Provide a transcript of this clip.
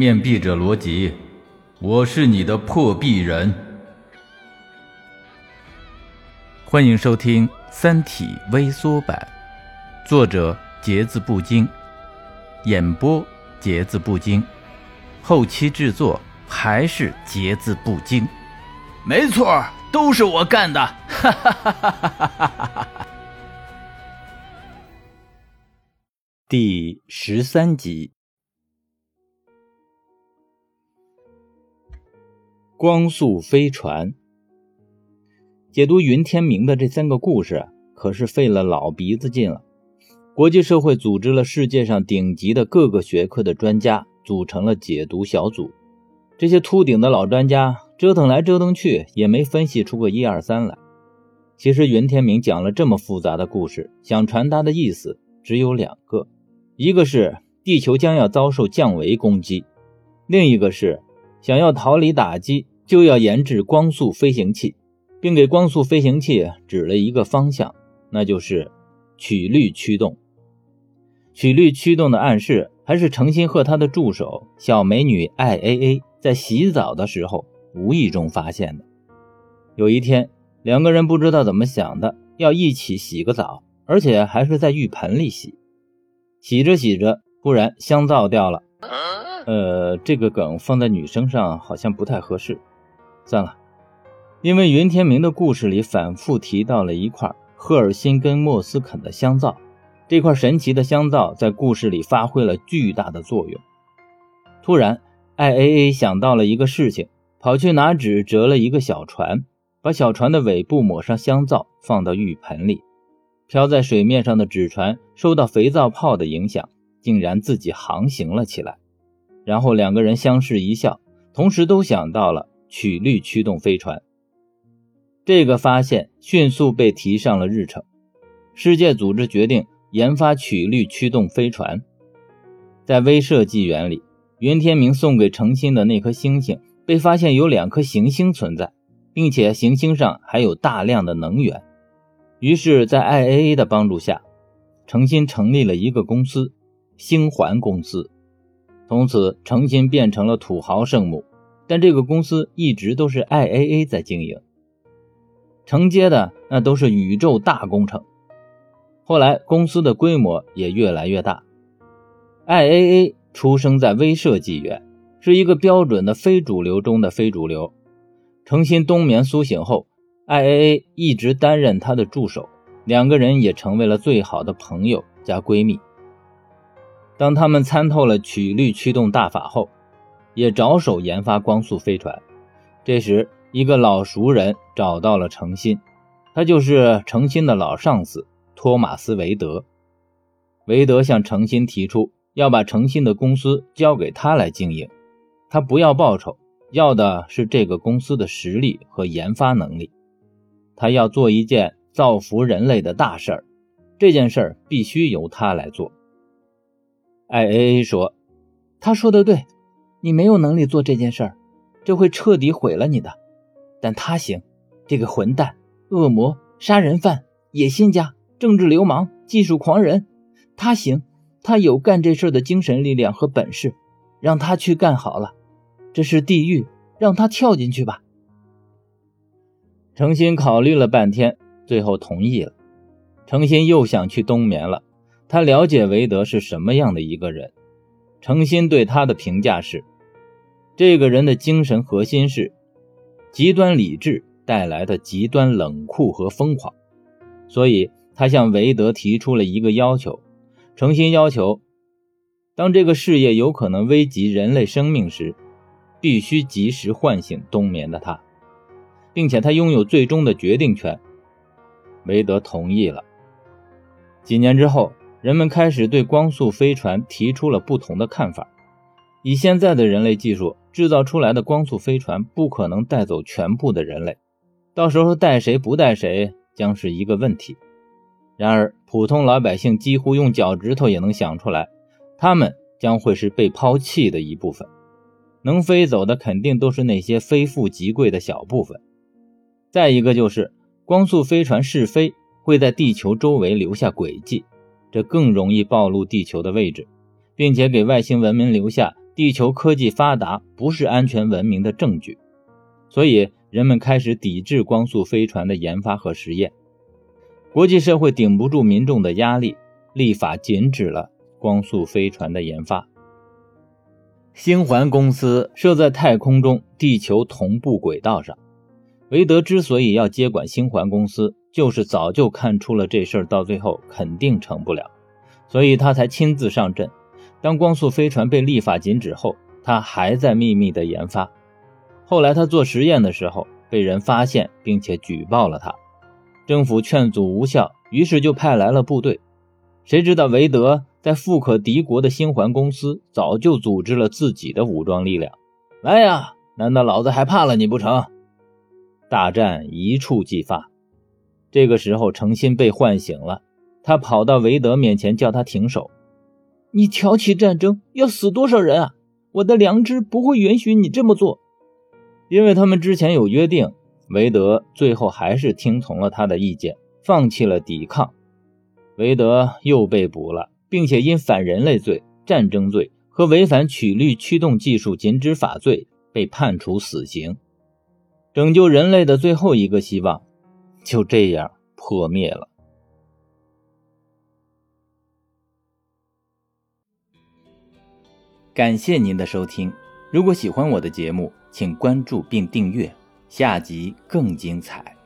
面壁者罗辑，我是你的破壁人。欢迎收听《三体》微缩版，作者节字不精，演播节字不精，后期制作还是节字不精。没错，都是我干的！哈哈哈哈哈哈！第十三集。光速飞船解读云天明的这三个故事，可是费了老鼻子劲了。国际社会组织了世界上顶级的各个学科的专家，组成了解读小组。这些秃顶的老专家折腾来折腾去，也没分析出个一二三来。其实云天明讲了这么复杂的故事，想传达的意思只有两个：一个是地球将要遭受降维攻击，另一个是想要逃离打击。就要研制光速飞行器，并给光速飞行器指了一个方向，那就是曲率驱动。曲率驱动的暗示还是程心鹤他的助手小美女 I A A 在洗澡的时候无意中发现的。有一天，两个人不知道怎么想的，要一起洗个澡，而且还是在浴盆里洗。洗着洗着，突然香皂掉了。呃，这个梗放在女生上好像不太合适。算了，因为云天明的故事里反复提到了一块赫尔辛根莫斯肯的香皂，这块神奇的香皂在故事里发挥了巨大的作用。突然，I A A 想到了一个事情，跑去拿纸折了一个小船，把小船的尾部抹上香皂，放到浴盆里。漂在水面上的纸船受到肥皂泡的影响，竟然自己航行了起来。然后两个人相视一笑，同时都想到了。曲率驱动飞船，这个发现迅速被提上了日程。世界组织决定研发曲率驱动飞船。在威慑纪元里，袁天明送给程心的那颗星星被发现有两颗行星存在，并且行星上还有大量的能源。于是，在 IAA 的帮助下，程心成立了一个公司——星环公司。从此，程心变成了土豪圣母。但这个公司一直都是 IAA 在经营，承接的那都是宇宙大工程。后来公司的规模也越来越大。IAA 出生在威慑纪元，是一个标准的非主流中的非主流。诚心冬眠苏醒后，IAA 一直担任他的助手，两个人也成为了最好的朋友加闺蜜。当他们参透了曲率驱动大法后，也着手研发光速飞船。这时，一个老熟人找到了程心，他就是程心的老上司托马斯·韦德。韦德向程心提出要把程心的公司交给他来经营，他不要报酬，要的是这个公司的实力和研发能力。他要做一件造福人类的大事儿，这件事儿必须由他来做。I A A 说：“他说的对。”你没有能力做这件事儿，这会彻底毁了你的。但他行，这个混蛋、恶魔、杀人犯、野心家、政治流氓、技术狂人，他行，他有干这事的精神力量和本事，让他去干好了。这是地狱，让他跳进去吧。程心考虑了半天，最后同意了。程心又想去冬眠了，他了解韦德是什么样的一个人。程心对他的评价是。这个人的精神核心是极端理智带来的极端冷酷和疯狂，所以他向韦德提出了一个要求，诚心要求，当这个事业有可能危及人类生命时，必须及时唤醒冬眠的他，并且他拥有最终的决定权。韦德同意了。几年之后，人们开始对光速飞船提出了不同的看法。以现在的人类技术制造出来的光速飞船不可能带走全部的人类，到时候带谁不带谁将是一个问题。然而，普通老百姓几乎用脚趾头也能想出来，他们将会是被抛弃的一部分。能飞走的肯定都是那些非富即贵的小部分。再一个就是，光速飞船试飞会在地球周围留下轨迹，这更容易暴露地球的位置，并且给外星文明留下。地球科技发达不是安全文明的证据，所以人们开始抵制光速飞船的研发和实验。国际社会顶不住民众的压力，立法禁止了光速飞船的研发。星环公司设在太空中地球同步轨道上。韦德之所以要接管星环公司，就是早就看出了这事儿到最后肯定成不了，所以他才亲自上阵。当光速飞船被立法禁止后，他还在秘密的研发。后来他做实验的时候被人发现，并且举报了他。政府劝阻无效，于是就派来了部队。谁知道韦德在富可敌国的星环公司早就组织了自己的武装力量。来呀，难道老子还怕了你不成？大战一触即发。这个时候，诚心被唤醒了，他跑到韦德面前叫他停手。你挑起战争要死多少人啊？我的良知不会允许你这么做。因为他们之前有约定，韦德最后还是听从了他的意见，放弃了抵抗。韦德又被捕了，并且因反人类罪、战争罪和违反曲率驱动技术禁止法罪被判处死刑。拯救人类的最后一个希望，就这样破灭了。感谢您的收听，如果喜欢我的节目，请关注并订阅，下集更精彩。